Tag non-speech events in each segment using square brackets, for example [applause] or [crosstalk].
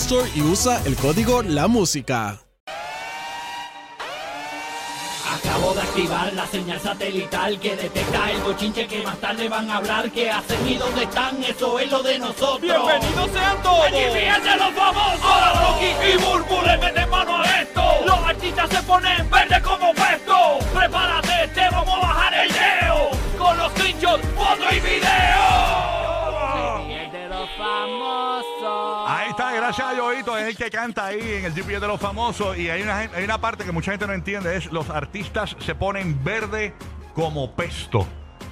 Store y usa el código La Música. Acabo de activar la señal satelital que detecta el bochinche que más tarde van a hablar. ¿Qué hacen y dónde están? Eso es lo de nosotros. ¡Bienvenidos sean todos! ¡Allí fíjense los famosos! Ahora Rocky y Burbu le meten mano a esto. Los artistas se ponen verde como puesto. Prepárate, te vamos a bajar el leo. Con los screenshots, foto y video. Gracias Yoito, es el que canta ahí en el GPS de los famosos. Y hay una, hay una parte que mucha gente no entiende, es los artistas se ponen verde como pesto.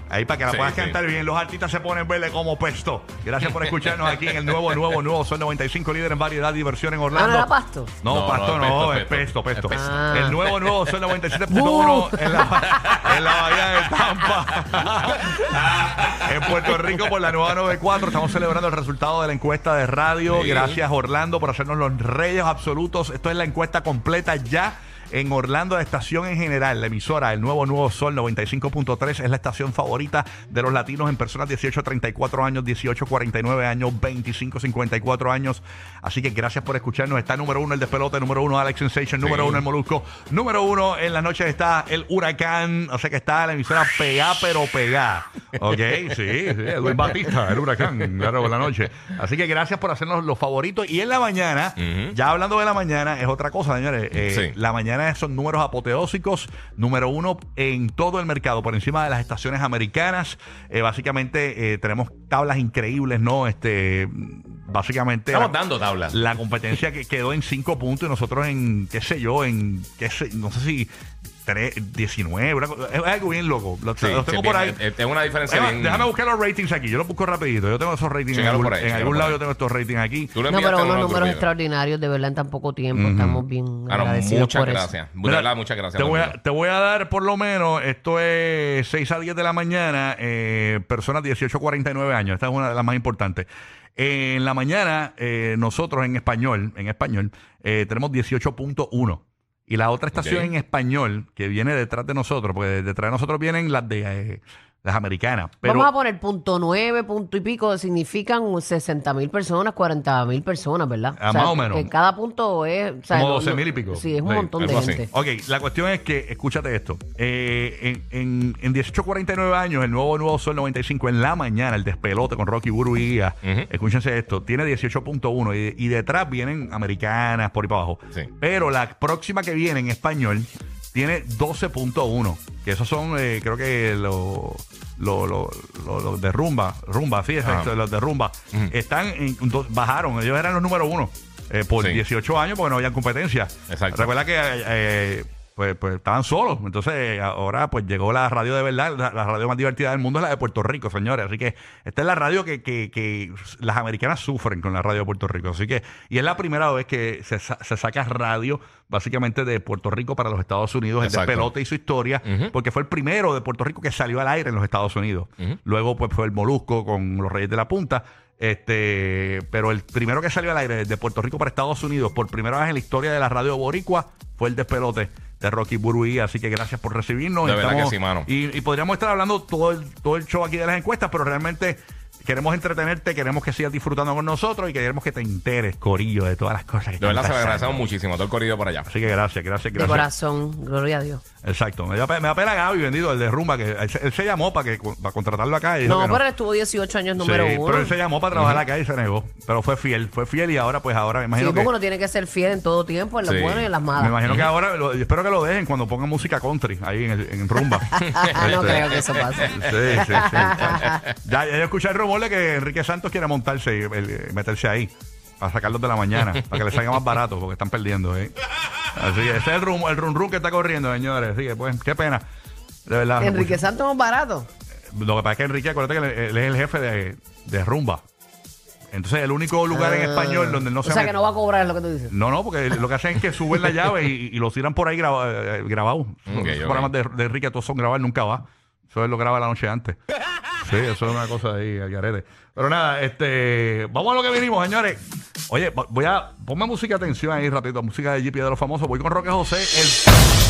Ahí para que la Sí, puedas sí. cantar bien, los artistas se ponen verde como pesto. Gracias por escucharnos aquí en el nuevo, nuevo, nuevo Sol 95, líder en variedad, diversión en Ah, Orlando. ¿no era pasto? No, No, pasto no, no, pesto, es pesto, pesto. pesto. Es pesto. Ah. El nuevo, nuevo Sol 97.1 en la, en la Bahía de Tampa. en Puerto Rico por la nueva 94. Estamos celebrando el resultado de la encuesta de radio. Sí. Gracias, Orlando, por hacernos los reyes absolutos. Esto es la encuesta completa ya. En Orlando, la estación en general, la emisora, el nuevo Nuevo Sol 95.3 es la estación favorita de los latinos en personas 18 a 34 años, 18 a 49 años, 25 a 54 años. Así que gracias por escucharnos. Está número uno el despelote, número uno Alex Sensation, número Sí. uno el Molusco, número uno en las noches está el Huracán. O sea que está la emisora pegá, pero pegá. ¿Ok? Sí, sí, Luis [laughs] Batista, el Huracán, claro, por la noche. Así que gracias por hacernos los favoritos. Y en la mañana, ya hablando de la mañana, es otra cosa, señores. Eh, Sí. La mañana son números apoteósicos, número uno en todo el mercado, por encima de las estaciones americanas. Eh, básicamente eh, tenemos tablas increíbles, ¿no? Este, básicamente. Estamos la- dando tablas. la competencia que quedó en 5 puntos y nosotros en, qué sé yo, en, qué sé, no sé si, 3, 19, una co- es algo bien loco. Lo, Sí, lo tengo sí, por ahí. Tengo una diferencia bien. déjame buscar los ratings aquí. Yo los busco rapidito. Yo tengo esos ratings en algún, ahí, en lado. Yo tengo estos ratings aquí. No, pero unos números extraordinarios, de verdad, en tan poco tiempo. Estamos bien Claro, agradecidos muchas por gracias. De Mira, verdad, muchas gracias. Te voy, a, Domingo. te voy a dar por lo menos, esto es 6 a 10 de la mañana, eh, personas 18 a 49 años. Esta es una de las más importantes. en la mañana, eh, nosotros en español, en español, eh, tenemos 18.1. Y la otra estación en español que viene detrás de nosotros, porque detrás de nosotros vienen las de eh, las americanas. Pero, Vamos a poner punto nueve, punto y pico, significan 60 mil personas, 40 mil personas, ¿verdad? Ah, más o menos. Que cada punto es... o sea, Como no- 12 no- mil y pico. Sí, es un Sí, montón de algo así. gente. Ok, la cuestión es que, escúchate esto. Eh, en, en, en 1849 años, el nuevo Nuevo Sol 95 en la mañana, el despelote con Rocky Buru y Guía. Escúchense esto, tiene 18.1 y, y detrás vienen americanas por ahí para abajo. Sí. Pero la próxima que viene en español tiene 12.1, que esos son, eh, creo que los lo, lo, de rumba, rumba, sí, exacto, Ajá. los de rumba, están en, bajaron, ellos eran los número uno eh, por Sí. 18 años porque no había competencia. Exacto. Recuerda que eh, pues, pues estaban solos. Entonces ahora pues llegó la radio de verdad. La, la radio más divertida del mundo es la de Puerto Rico, señores. Así que esta es la radio que, que- que las americanas sufren con la radio de Puerto Rico. Así que, y es la primera vez que se, se saca radio básicamente de Puerto Rico para los Estados Unidos, el Exacto. despelote y su historia, porque fue el primero de Puerto Rico que salió al aire en los Estados Unidos. Luego pues fue el Molusco con los Reyes de la Punta. Este, pero el primero que salió al aire de Puerto Rico para Estados Unidos por primera vez en la historia de la radio boricua fue el despelote de Rocky Buruí, así que gracias por recibirnos. De verdad que sí, mano. Y, y podríamos estar hablando todo el, todo el show aquí de las encuestas, pero realmente queremos entretenerte, queremos que sigas disfrutando con nosotros y queremos que te enteres, Corillo, de todas las cosas que De verdad se lo pasando. agradecemos muchísimo todo el corrido por allá. Así que gracias, gracias, De gracias. corazón, gloria a Dios. Exacto. Me da, pe- me da pena Gaby, vendido, el de Rumba, que él, se- él se llamó para que para contratarlo acá. Y dijo No, que pero él estuvo 18 años número Sí, uno. pero él se llamó para trabajar acá y se negó. Pero fue fiel, fue fiel y ahora, pues ahora me Sí, imagino porque que. uno tiene que ser fiel en todo tiempo, en las Sí. buenas y en las Me malas. imagino que ahora, lo- yo espero que lo dejen cuando pongan música country ahí en, el, en Rumba. [laughs] no Este, creo que eso pase. Sí, sí, sí. ya, ya yo escuché el rumor que Enrique Santos quiere montarse y el- meterse ahí para sacarlos de la mañana, [laughs] para que les salga más barato, porque están perdiendo. ¿eh? Así que ese es el rum, el rum rum que está corriendo, señores. Así que, pues, qué pena. De verdad. Enrique Santos es barato. Lo que pasa es que Enrique, acuérdate que él, él es el jefe de, de Rumba. Entonces, el único lugar en español donde él no Ah. o se sea met- que no va a cobrar es lo que tú dices. no, no, porque lo que hacen es que suben la llave y, y lo tiran por ahí graba- eh, grabado. Ok. programas de, de Enrique, todos son grabados, nunca va. Eso él lo graba la noche antes. Sí, eso es una cosa ahí, al. Pero nada, este, vamos a lo que vinimos, señores. Oye, vo- voy a, ponme música atención ahí rapidito, música de GP de los famosos. Voy con Roque José, el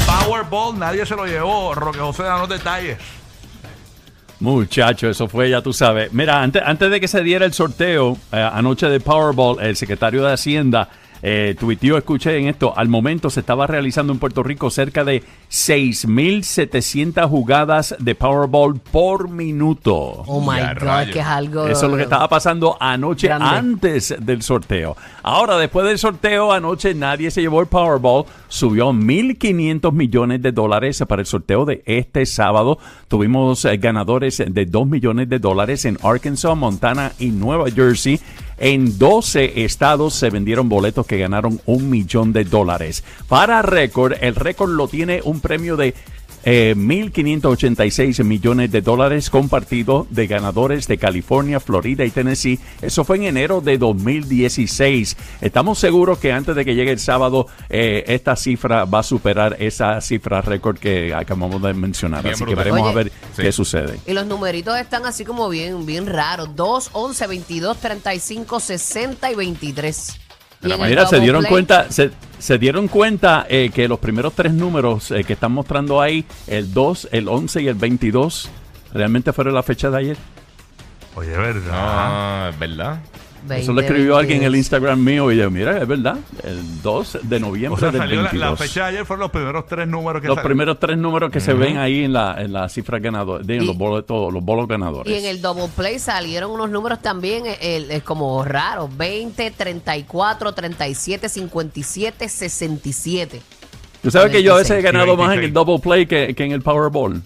Powerball, nadie se lo llevó. Roque José, danos detalles. Muchacho, eso fue, ya tú sabes. Mira, antes, antes de que se diera el sorteo eh, anoche de Powerball, el secretario de Hacienda eh, tuiteó, escuché en esto, al momento se estaba realizando en Puerto Rico cerca de 6.700 jugadas de Powerball por minuto. Oh my Ya, God, rayos. que es algo. Eso es lo que estaba pasando anoche Grande. antes del sorteo. Ahora, después del sorteo, anoche nadie se llevó el Powerball. Subió 1.500 millones de dólares para el sorteo de este sábado. Tuvimos eh, ganadores de 2 millones de dólares en Arkansas, Montana y Nueva Jersey. En 12 estados se vendieron boletos que ganaron un millón de dólares. Para récord, el récord lo tiene un premio de eh, 1.586 millones de dólares compartido de ganadores de California, Florida y Tennessee. Eso fue en enero de 2016. Estamos seguros que antes de que llegue el sábado, eh, esta cifra va a superar esa cifra récord que acabamos de mencionar. Bien Así que veremos Oye. a ver Sí. qué sucede. Y los numeritos están así como bien, bien raros. 2, 11, 22, 35, 60 y 23. Y en el Mira, se dieron play, cuenta, se, se dieron cuenta eh, que los primeros tres números eh, que están mostrando ahí, el 2, el 11 y el 22, realmente fueron la fecha de ayer. Oye, ¿verdad? Ah, es verdad. Eso lo 20, escribió alguien en el 22. Instagram mío y yo, mira, es verdad, el 2 de noviembre o sea, del salió la, 22. la fecha de ayer, fueron los primeros tres números que los primeros tres números que se ven ahí en la, en la cifra ganadora, en Y- los boletos, los bolos ganadores. Y en el double play salieron unos números también eh, el- eh, como raros. 20, 34, 37, 57, 67. Tú sabes que yo a veces he 26. ganado más en 26. el double play que, que en el Powerball.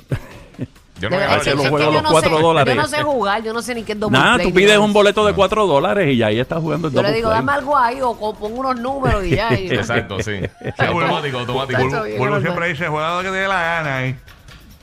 Yo De no verdad, me es que- los juegos los no cuatro sé- dólares. Yo no sé jugar, yo no sé ni qué es double Nada, play. tú pides un boleto de 4 dólares y ya ahí estás jugando el Yo le digo, play. dame algo ahí o, o pongo unos números y ya. y- [laughs] Exacto, sí. [laughs] automático, automático. Bulbo normal. siempre dice, juega lo que te dé la gana ahí.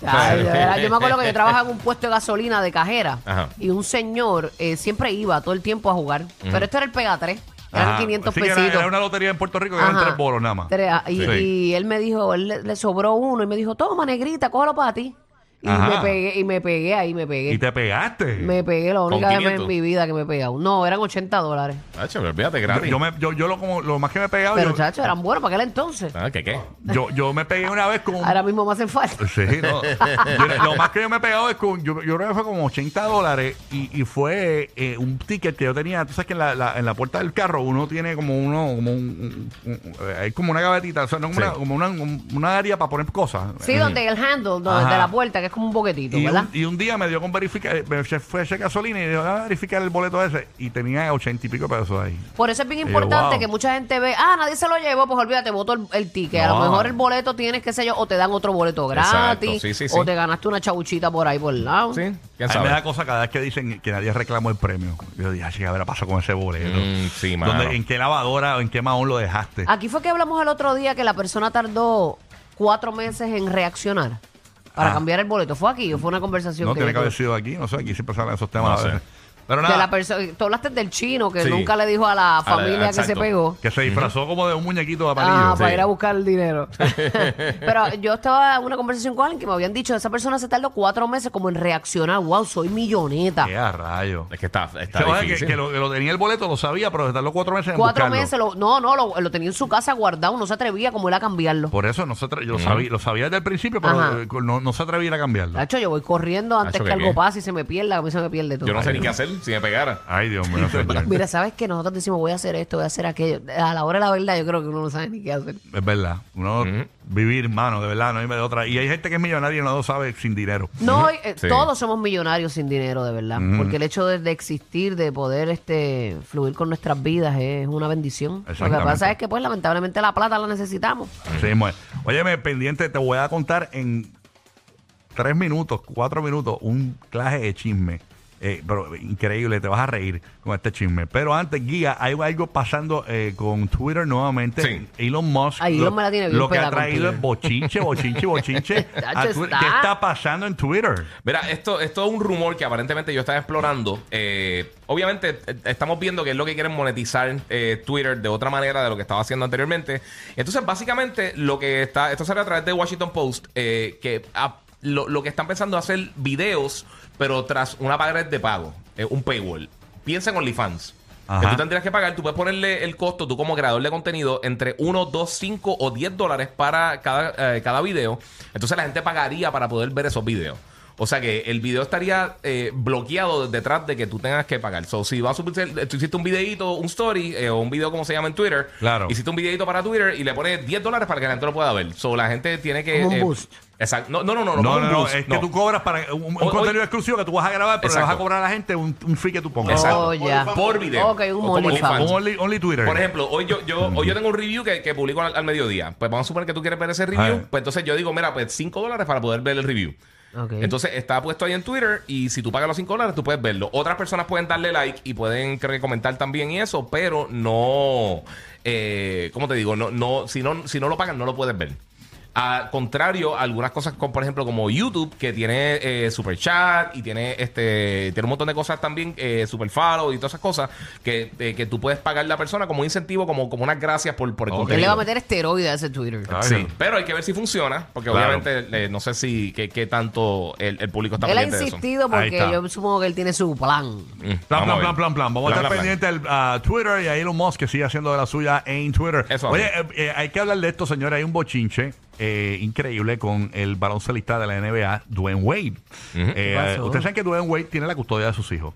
Ay, verdad, yo me acuerdo que yo trabajaba en un puesto de gasolina de cajera Ajá. y un señor eh, siempre iba todo el tiempo a jugar. Pero este era el Pega 3. Eran Ajá. 500 Sí, que era- pesitos. Era, una lotería en Puerto Rico que eran tres bolos nada más. Y, Sí. y él me dijo, él le, le sobró uno y me dijo, toma negrita, cógelo para ti. Y Ajá. me pegué, y me pegué ahí, me pegué. Y te pegaste. Me pegué, la única vez 500. en mi vida que me he pegado. No, eran 80 dólares. Tacho, pero olvídate, yo, gratis. yo, me- yo, yo lo, como, lo más que me he pegado, Pero, yo, chacho, eran buenos para aquel entonces. Ah, ¿qué qué? yo, yo me pegué una vez con Ahora mismo me hacen falta. Sí, no. [laughs] Yo- lo más que yo me he pegado es con, yo, yo creo que fue como 80 dólares y, y fue eh, un ticket que yo tenía, tú sabes que en la, la- en la puerta del carro uno tiene como uno, como un, un- un- eh, hay como una gavetita, o sea, no como, Sí. una, como una, un- una área para poner cosas. Sí, donde el handle, donde Ajá. de la puerta, que es como un boquetito, Y ¿verdad? un, y un día me dio con verificar, me fue a echar gasolina y dijo, a verificar el boleto ese y tenía 80 y pico pesos ahí. Por eso es bien Y yo, importante wow. que mucha gente ve, ah, nadie se lo llevó, pues olvídate, voto el, el ticket. A lo mejor el boleto tienes, qué sé yo, o te dan otro boleto gratis, sí, sí, sí. o te ganaste una chabuchita por ahí por el lado. Sí, quién A mí me da cosa cada vez que dicen que nadie reclamó el premio. Yo dije, ¿qué habrá pasado con ese boleto? Mm, sí. ¿Dónde- ¿En qué lavadora o en qué mahón lo dejaste? Aquí fue que hablamos el otro día que la persona tardó cuatro meses en reaccionar para Ah. cambiar el boleto. ¿Fue aquí o fue una conversación No que tiene que haber tuve? sido aquí, no sé, aquí siempre salen esos temas. No sé. Pero De nada, la persona, tú hablaste del chino que Sí. nunca le dijo a la A la- familia que se exacto. pegó. que se disfrazó como de un muñequito de Ah, palillo. para ir a buscar el dinero. [laughs] Pero yo estaba en una conversación con alguien que me habían dicho, esa persona se tardó cuatro meses como en reaccionar. Wow, soy milloneta. Qué a rayo. Es que está, está Se que, difícil. que lo, que lo tenía el boleto, lo sabía, pero tardó cuatro meses en Cuatro buscarlo. meses, lo- no, no, lo, lo tenía en su casa guardado, no se atrevía como él a cambiarlo. Por eso no se atre- yo lo, sabía, lo sabía desde el principio, pero eh, no, no se atrevía a cambiarlo. Tacho, yo voy corriendo antes Tacho, que ¿qué algo pase y se me pierda, a mí se me pierde todo. Yo no sé ni qué hacer. Si me pegara. Ay, Dios mío, [laughs] señor. Mira, ¿sabes que Nosotros decimos voy a hacer esto, voy a hacer aquello. A la hora de la verdad yo creo que uno no sabe ni qué hacer. Es verdad. Uno vivir, mano, de verdad, no hay de otra. Y hay gente que es millonaria y no lo sabe sin dinero. No, eh, Sí. todos somos millonarios sin dinero, de verdad. Porque el hecho de, de existir, de poder este fluir con nuestras vidas es una bendición. Lo que Exactamente. pasa es que, pues, lamentablemente la plata la necesitamos. Sí, mismo es. Óyeme, pendiente, te voy a contar en tres minutos, cuatro minutos, un clase de chisme. Eh, pero increíble, te vas a reír con este chisme. Pero antes, Guía, hay algo pasando eh, con Twitter nuevamente. Sí. Elon Musk. Ay, Elon lo, me la tiene bien lo que ha traído es bochinche, bochinche, bochinche. Chacho, [laughs] a Twitter. está. ¿Qué está pasando en Twitter? Mira, esto, esto es un rumor que aparentemente yo estaba explorando. Eh, obviamente, estamos viendo que es lo que quieren monetizar eh, Twitter de otra manera de lo que estaba haciendo anteriormente. Entonces, básicamente, lo que está. Esto sale a través de Washington Post. eh, que ah, lo, lo que están pensando es hacer videos, pero tras una pared de pago, eh, un paywall. Piensa en OnlyFans. Ajá. Que tú tendrías que pagar, tú puedes ponerle el costo, tú como creador de contenido, entre 1, 2, 5 o 10 dólares para cada, eh, cada video. Entonces la gente pagaría para poder ver esos videos. O sea que el video estaría eh, bloqueado detrás de que tú tengas que pagar. So, si vas a subir, tú hiciste un videito, un story eh, o un video como se llama en Twitter. Claro. Hiciste un videito para Twitter y le pones 10 dólares para que la gente lo pueda ver. So, la gente tiene que. Como un eh, boost. Exacto. No, no, no, no. No, es que no. tú cobras para un, contenido hoy- exclusivo que tú vas a grabar, pero le vas a cobrar a la gente un, un fee que tú pongas. Exacto. Oh. Por video. Ok, un OnlyFans. Only, only Twitter. Por ejemplo, hoy yo, yo, hoy yo tengo un review que, que publico al, al mediodía. Pues vamos a suponer que tú quieres ver ese review. Ajá. Pues entonces yo digo, mira, pues 5 dólares para poder ver el review. Entonces está puesto ahí en Twitter y si tú pagas los 5 dólares tú puedes verlo. Otras personas pueden darle like y pueden creo que comentar también y eso, pero no, eh, ¿cómo te digo? No, no, si no, si no lo pagan no lo puedes ver. Al contrario, algunas cosas como por ejemplo como YouTube que tiene eh, super chat y tiene este tiene un montón de cosas también eh, super follow y todas esas cosas que, eh, que tú puedes pagar a la persona como un incentivo como, como unas gracias por, por el Ok. Él contenido. le va a meter esteroide a ese Twitter. Ah, Sí, no. pero hay que ver si funciona, porque Claro. obviamente eh, no sé si qué, qué tanto el, el público está Él ha pendiente de eso. insistido porque yo supongo que él tiene su plan. Mm, Plan, a plan, plan, plan, plan. Vamos a estar plan, pendientes a Twitter y a Elon Musk que sigue haciendo de la suya en Twitter. Eso, Oye, eh, eh, hay que hablar de esto, señores. Hay un bochinche eh, increíble con el baloncelista de la NBA, Dwayne Wade. Eh. Ustedes saben que Dwayne Wade tiene la custodia de sus hijos.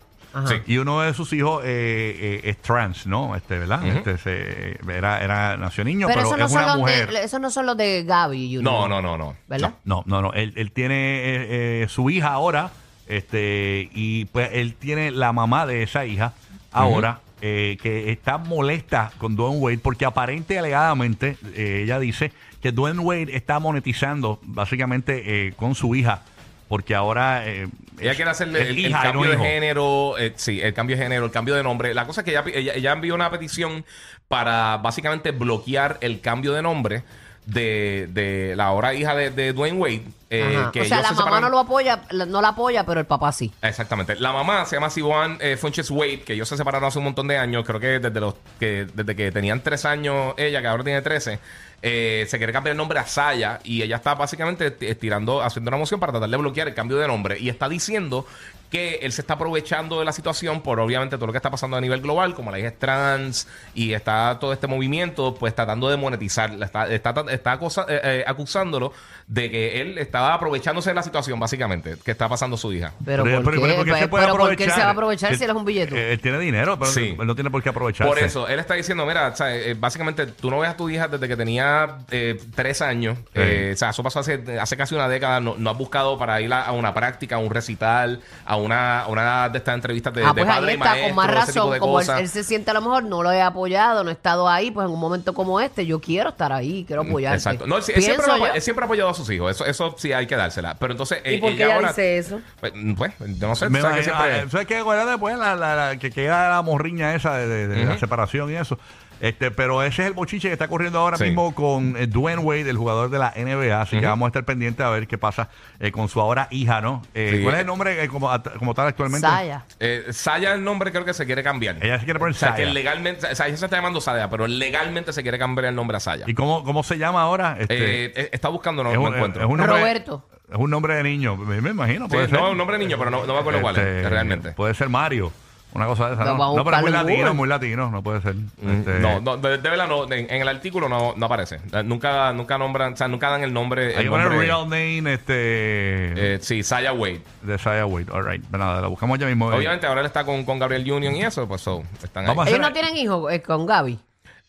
Sí. Y uno de sus hijos eh, eh, es trans, ¿no? Este, ¿verdad? este, se- era, era, nació niño, Pero, pero, no, es son una los mujer. de, esos no son los de Gaby. Junior. No, no, no, no. ¿Verdad? No, no, no. Él, él tiene eh, eh, su hija ahora, este, y pues él tiene la mamá de esa hija ahora, eh, que está molesta con Dwayne Wade porque aparente y alegadamente eh, ella dice que Dwayne Wade está monetizando básicamente eh, con su hija. Porque ahora eh, Ella quiere hacerle es el, hija cambio de hijo. género, eh, sí, el cambio de género, el cambio de nombre. La cosa es que ella, ella, ella envió una petición para básicamente bloquear el cambio de nombre de, de la ahora hija de, de Dwayne Wade. Eh, que o sea, la se mamá separaron- no lo apoya, no la apoya, pero el papá sí. Exactamente. La mamá se llama Siobhan eh, Funches Wade, que ellos se separaron hace un montón de años. Creo que desde los que desde que tenían tres años ella, que ahora tiene 13, eh, se quiere cambiar el nombre a Saya y ella está básicamente esti- estirando, haciendo una moción para tratar de bloquear el cambio de nombre y está diciendo que él se está aprovechando de la situación por obviamente todo lo que está pasando a nivel global, como la hija es trans y está todo este movimiento, pues tratando de monetizar, está, está, está acosa- eh, eh, acusándolo de que él estaba aprovechándose de la situación básicamente que está pasando su hija. Pero, Pero- ¿por, qué? pero ¿por qué se Pero- puede pero ¿por qué él se va a aprovechar? si él es un billete? Él tiene dinero, pero Sí. él no tiene por qué aprovecharse. Por eso, él está diciendo, mira, eh, básicamente tú no ves a tu hija desde que tenía eh, tres años. Eh, o sea, eso pasó hace, hace casi una década. No, no has buscado para ir a, a una práctica, a un recital, a una, a una de estas entrevistas de, ah, de pues padre ahí y está, con más razón. de Como él, se siente a lo mejor, no lo he apoyado, no he estado ahí, pues en un momento como este, yo quiero estar ahí, quiero apoyarte. Exacto. No, él, él siempre, yo. él siempre ha apoyado a sus hijos. Eso, eso sí hay que dársela. Pero entonces, ¿Y eh, por qué ella ahora. dice eso? Pues, pues, yo no sé. Me sabes que siempre- ¿Sabes qué? Acuérdate, pues, la, la- la- que queda la morriña esa de, de- de la Ujú. separación y eso. Este, pero ese es el bochiche que está corriendo ahora Sí. mismo con eh, Dwayne Wade, el jugador de la NBA. Así que vamos a estar pendientes a ver qué pasa eh, con su ahora hija, ¿no? Eh, Sí. ¿Cuál es el nombre eh, como, como tal actualmente? Saya. Eh, Saya el nombre creo que se quiere cambiar. Ella se quiere poner o sea, que Saya. legalmente, o sea, ella se está llamando Saya, pero legalmente se quiere cambiar el nombre a Saya. ¿Y cómo, cómo se llama ahora? Este, está buscando, no, es, no un, encuentro. es un nombre, Roberto. Es un nombre de niño, me, me imagino. Sí, Puede ser. no, un nombre de niño, pero no, no me acuerdo cuál es, Este, realmente. Puede ser Mario. Una cosa de esa. No, no pero es muy latino, Google. muy latino, no puede ser. Mm, Este, No, no, de, de verdad no. En, en el artículo no, no aparece. Eh, Nunca, nunca nombran, o sea, nunca dan el nombre. Hay el nombre, real name este, eh, sí, Saya Wade. de Saya Wade. All right. Pero nada, lo buscamos ya mismo. Obviamente ahora él está con, con Gabriel Union y eso, pues so, están Vamos ahí. Ellos no tienen hijos eh, con Gaby.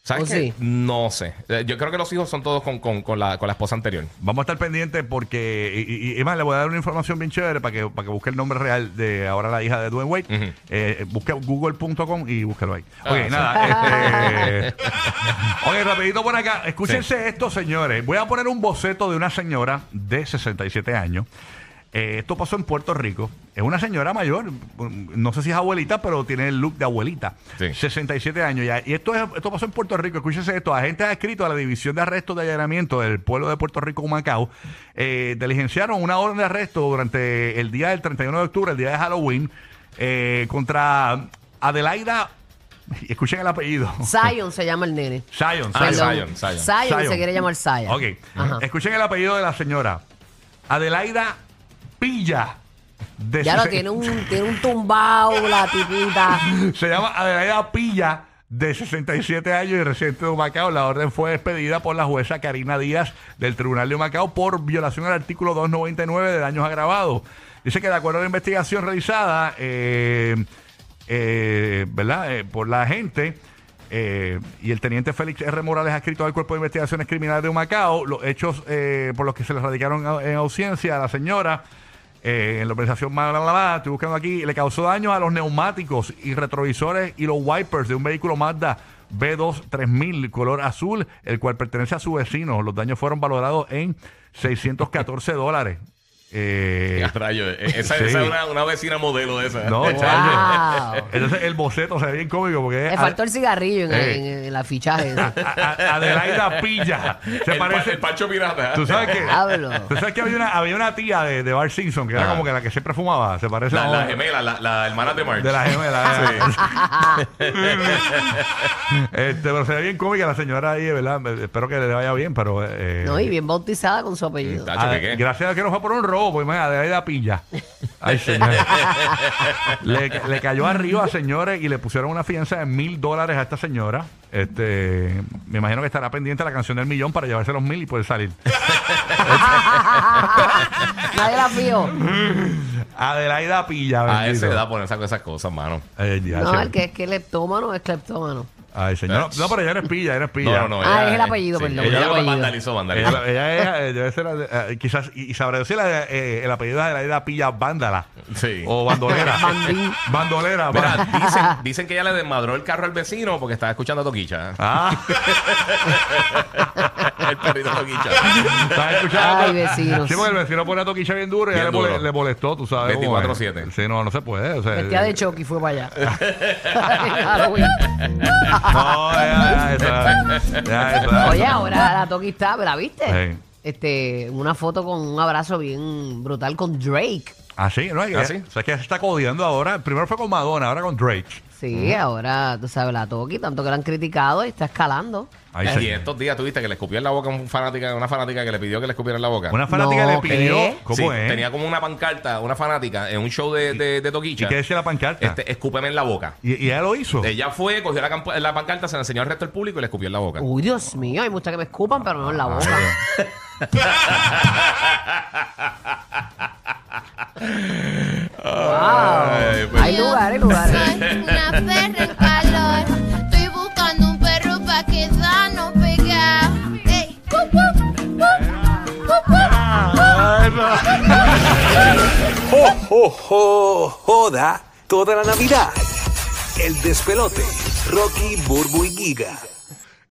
¿Sabes ¿O qué? sí? No sé. Eh, Yo creo que los hijos son todos con, con, con, la, con la esposa anterior. Vamos a estar pendientes porque, y, y- y más, le voy a dar una información bien chévere para que, para que busque el nombre real de ahora la hija de Dwayne Wade. Ujú. Eh, busque google.com y búsquelo ahí. Ah, ok, sí. nada. [laughs] Este, ok, rapidito por acá. Escúchense esto, señores. Voy a poner un boceto de una señora de 67 años. Eh, esto pasó en Puerto Rico. Es una señora mayor. No sé si es abuelita, pero tiene el look de abuelita. Sí. 67 años ya. Y esto, es, esto pasó en Puerto Rico. Escúchese esto. Agentes adscritos a la División de Arrestos de Allanamiento del pueblo de Puerto Rico, Humacao, eh, diligenciaron una orden de arresto durante el día del 31 de octubre, el día de Halloween, eh, contra Adelaida. Escuchen el apellido. Zion se llama el nene. Zion. Ah, Zion. Zion, Zion. Zion Zion. se quiere llamar Zion. Ok. Ajá. Escuchen el apellido de la señora. Adelaida Pilla. De Ya lo tiene un, tiene un tumbao la tipita. [laughs] Se llama Adelaida Pilla, de 67 años y residente de Humacao. La orden fue despedida por la jueza Karina Díaz del Tribunal de Humacao por violación al artículo 299 de daños agravados. Dice que de acuerdo a la investigación realizada, eh, eh, ¿verdad? Eh, por la agente eh, y el teniente Félix R. Morales, adscrito al Cuerpo de Investigaciones Criminales de Humacao, los hechos eh, por los que se le radicaron en ausencia a la señora eh, en la organización bla, bla, bla, estoy buscando aquí, le causó daño a los neumáticos y retrovisores y los wipers de un vehículo Mazda B2 3000 color azul, el cual pertenece a su vecino. Los daños fueron valorados en 614 dólares. Eh, rayo, eh, esa, sí. esa es una, una vecina modelo de esa. no, Wow. Entonces el boceto se ve bien cómico porque Le faltó el cigarrillo en, Eh. en- en la fichaje. a- Adelaida Pilla. Se el, pa- parece. el Pancho Pirata. Tú sabes que. Diablo. Tú sabes que había una, había una tía de, de Bart Simpson que era Ah. como que la que siempre fumaba. Se parece La, a la gemela, la, la hermana de March. De la gemela. Sí. [laughs] este, pero se ve bien cómica la señora ahí, ¿verdad? Espero que le vaya bien, pero. eh, No, y bien bautizada con su apellido. Tacho, a- ¿qué qué? gracias a que no fue por un robo, pues mira, de ahí la pilla. Ay, señor. le, le cayó arriba, señores, y le pusieron una fianza de mil dólares a esta señora. Este, me imagino que estará pendiente la canción del millón para llevarse los mil y poder salir. [laughs] Nadie la fió. Adelaida Pilla. A bendito. esa edad poner esas esas cosas, mano. Ya, No, che. el que es cleptómano es cleptómano. Ay, señor. No, no, pero ella eres pilla, eres pilla. No, no, no. Ah, ella- es el apellido, sí, perdón, Ella el lo apellido. vandalizó, vandalizó. Ella, ella es, eh, debe ser, eh, quizás, y, y sabrá decir la- eh, el apellido de Adelaida Pilla Vándala. Sí. O bandolera. [laughs] Bandolera. Mira, dicen, dicen que ella le desmadró el carro al vecino porque estaba escuchando a Toquicha. Ah, [laughs] el perrito Toquicha. ¿estás escuchando? Ay, vecinos. Sí, porque el vecino pone a toquicha bien duro y Bien ella le, mole- duro. le molestó, tú sabes. cómo es. 24/7. Sí, no, no se puede. O sea, Vestida de Chucky fue para allá. [laughs] Halloween. No, ya, ya, eso, ya, ya, eso, ya. Oye, ahora la Toki está, ¿la viste? Sí. Este, una foto con un abrazo bien brutal con Drake. Ah, sí, no, es que, ¿Ah, sí? o sea, que se está codiando ahora. Primero fue con Madonna, ahora con Drake. Sí, ahora, tú sabes, la Toki, tanto que la han criticado y está escalando. Y estos días tuviste que le escupió en la boca a un fanática, una fanática que le pidió que le escupiera en la boca. Una fanática No, le pidió. ¿qué? ¿Cómo Sí, es? Tenía como una pancarta, una fanática, en un show de, de, de Toquicha. ¿Y qué decía la pancarta? Este, escúpeme en la boca. ¿Y, y ella lo hizo. Ella fue, cogió la, campa- la pancarta, se la enseñó al resto del público y le escupió en la boca. Uy, Dios mío, hay muchas que me escupan, pero no en la boca. Ay, pues- Hay lugares, lugares. Perra en calor. Estoy buscando un perro pa' quedarnos pegados. Ey. [laughs] ¡Jo, jo, jo! Joda toda la Navidad. El despelote. Rocky, Burbu y Giga.